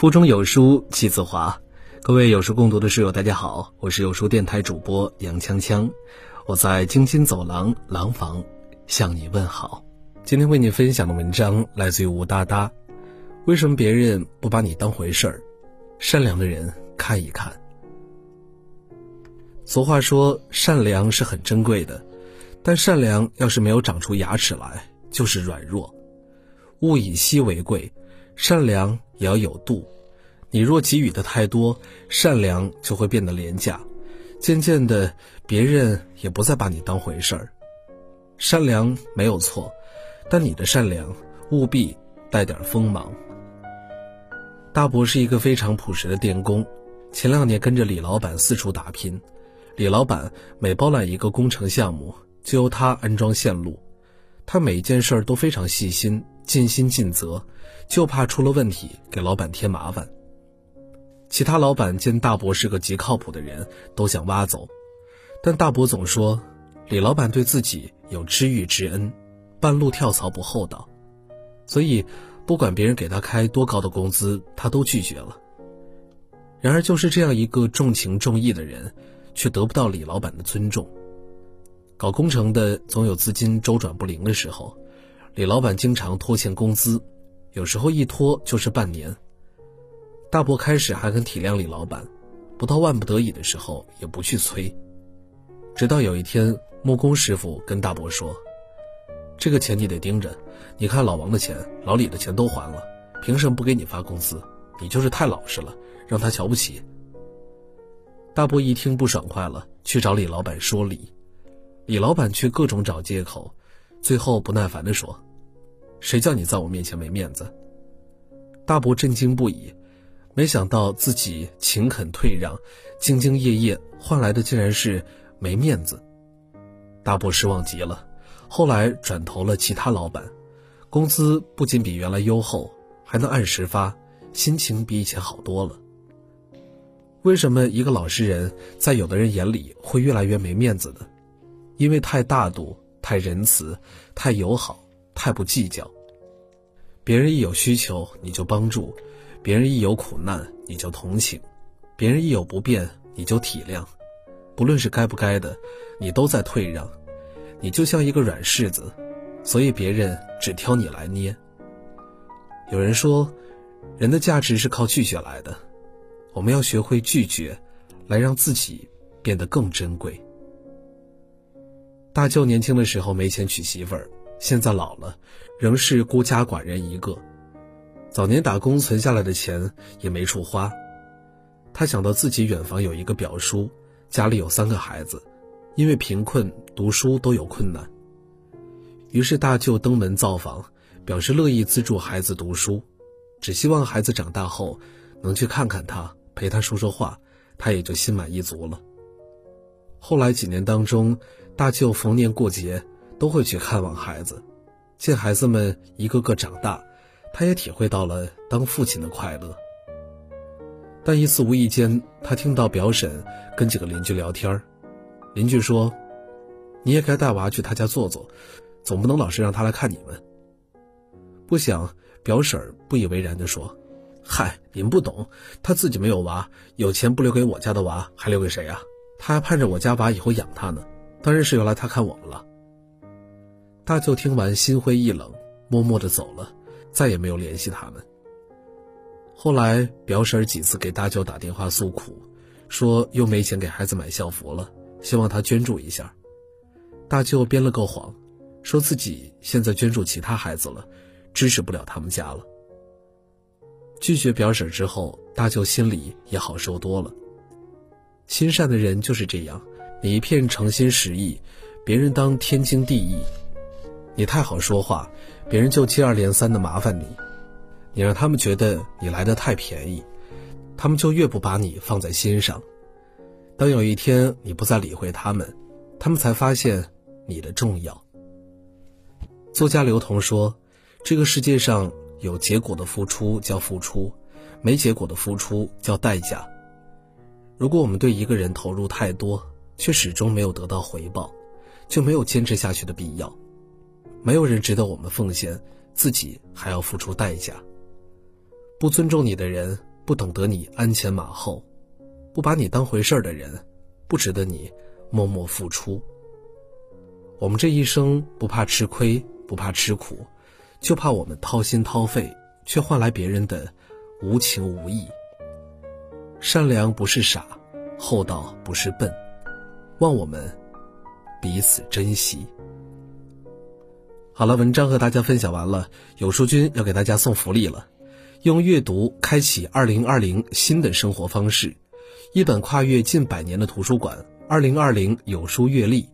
腹中有书气自华，各位有书共读的书友，大家好，我是有书电台主播杨锵锵，我在京津走廊廊坊向你问好。今天为你分享的文章来自于吴哒哒，为什么别人不把你当回事儿？善良的人看一看。俗话说，善良是很珍贵的，但善良要是没有长出牙齿来，就是软弱。物以稀为贵，善良。也要有度，你若给予的太多，善良就会变得廉价，渐渐的，别人也不再把你当回事儿。善良没有错，但你的善良务必带点锋芒。大伯是一个非常朴实的电工，前两年跟着李老板四处打拼，李老板每包揽一个工程项目，就由他安装线路，他每一件事儿都非常细心。尽心尽责，就怕出了问题给老板添麻烦。其他老板见大伯是个极靠谱的人，都想挖走，但大伯总说李老板对自己有知遇之恩，半路跳槽不厚道，所以不管别人给他开多高的工资，他都拒绝了。然而就是这样一个重情重义的人，却得不到李老板的尊重。搞工程的总有资金周转不灵的时候。李老板经常拖欠工资，有时候一拖就是半年。大伯开始还很体谅李老板，不到万不得已的时候也不去催。直到有一天，木工师傅跟大伯说：“这个钱你得盯着，你看老王的钱、老李的钱都还了，凭什么不给你发工资？你就是太老实了，让他瞧不起。”大伯一听不爽快了，去找李老板说理，李老板却各种找借口。最后不耐烦地说：“谁叫你在我面前没面子？”大伯震惊不已，没想到自己勤恳退让、兢兢业业换来的竟然是没面子。大伯失望极了，后来转投了其他老板，工资不仅比原来优厚，还能按时发，心情比以前好多了。为什么一个老实人在有的人眼里会越来越没面子呢？因为太大度。太仁慈，太友好，太不计较。别人一有需求你就帮助，别人一有苦难你就同情，别人一有不便你就体谅。不论是该不该的，你都在退让。你就像一个软柿子，所以别人只挑你来捏。有人说，人的价值是靠拒绝来的。我们要学会拒绝，来让自己变得更珍贵。大舅年轻的时候没钱娶媳妇儿，现在老了，仍是孤家寡人一个。早年打工存下来的钱也没处花，他想到自己远房有一个表叔，家里有三个孩子，因为贫困读书都有困难。于是大舅登门造访，表示乐意资助孩子读书，只希望孩子长大后能去看看他，陪他说说话，他也就心满意足了。后来几年当中。大舅逢年过节都会去看望孩子，见孩子们一个个长大，他也体会到了当父亲的快乐。但一次无意间，他听到表婶跟几个邻居聊天邻居说：“你也该带娃去他家坐坐，总不能老是让他来看你们。”不想表婶不以为然地说：“嗨，您不懂，他自己没有娃，有钱不留给我家的娃，还留给谁啊？他还盼着我家娃以后养他呢。”当然是要来他看我们了。大舅听完心灰意冷，默默的走了，再也没有联系他们。后来表婶几次给大舅打电话诉苦，说又没钱给孩子买校服了，希望他捐助一下。大舅编了个谎，说自己现在捐助其他孩子了，支持不了他们家了。拒绝表婶之后，大舅心里也好受多了。心善的人就是这样。你一片诚心实意，别人当天经地义；你太好说话，别人就接二连三的麻烦你；你让他们觉得你来的太便宜，他们就越不把你放在心上。当有一天你不再理会他们，他们才发现你的重要。作家刘同说：“这个世界上有结果的付出叫付出，没结果的付出叫代价。如果我们对一个人投入太多，却始终没有得到回报，就没有坚持下去的必要。没有人值得我们奉献，自己还要付出代价。不尊重你的人，不懂得你鞍前马后，不把你当回事儿的人，不值得你默默付出。我们这一生不怕吃亏，不怕吃苦，就怕我们掏心掏肺，却换来别人的无情无义。善良不是傻，厚道不是笨，望我们彼此珍惜。好了，文章和大家分享完了，有书君要给大家送福利了。用阅读开启二零二零新的生活方式，一本跨越近百年的图书馆——二零二零有书阅历，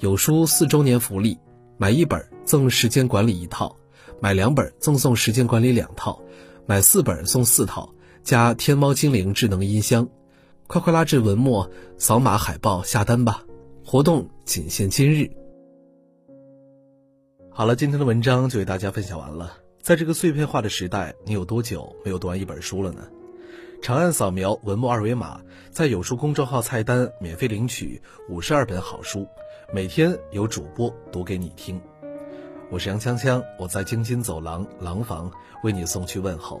有书四周年福利：买一本赠时间管理一套，买两本赠送时间管理两套，买四本送四套，加天猫精灵智能音箱。快快拉至文末，扫码海报下单吧！活动仅限今日。好了，今天的文章就为大家分享完了。在这个碎片化的时代，你有多久没有读完一本书了呢？长按扫描文末二维码，在有书公众号菜单免费领取五十二本好书，每天有主播读给你听。我是杨锵锵，我在京津走廊廊坊为你送去问候。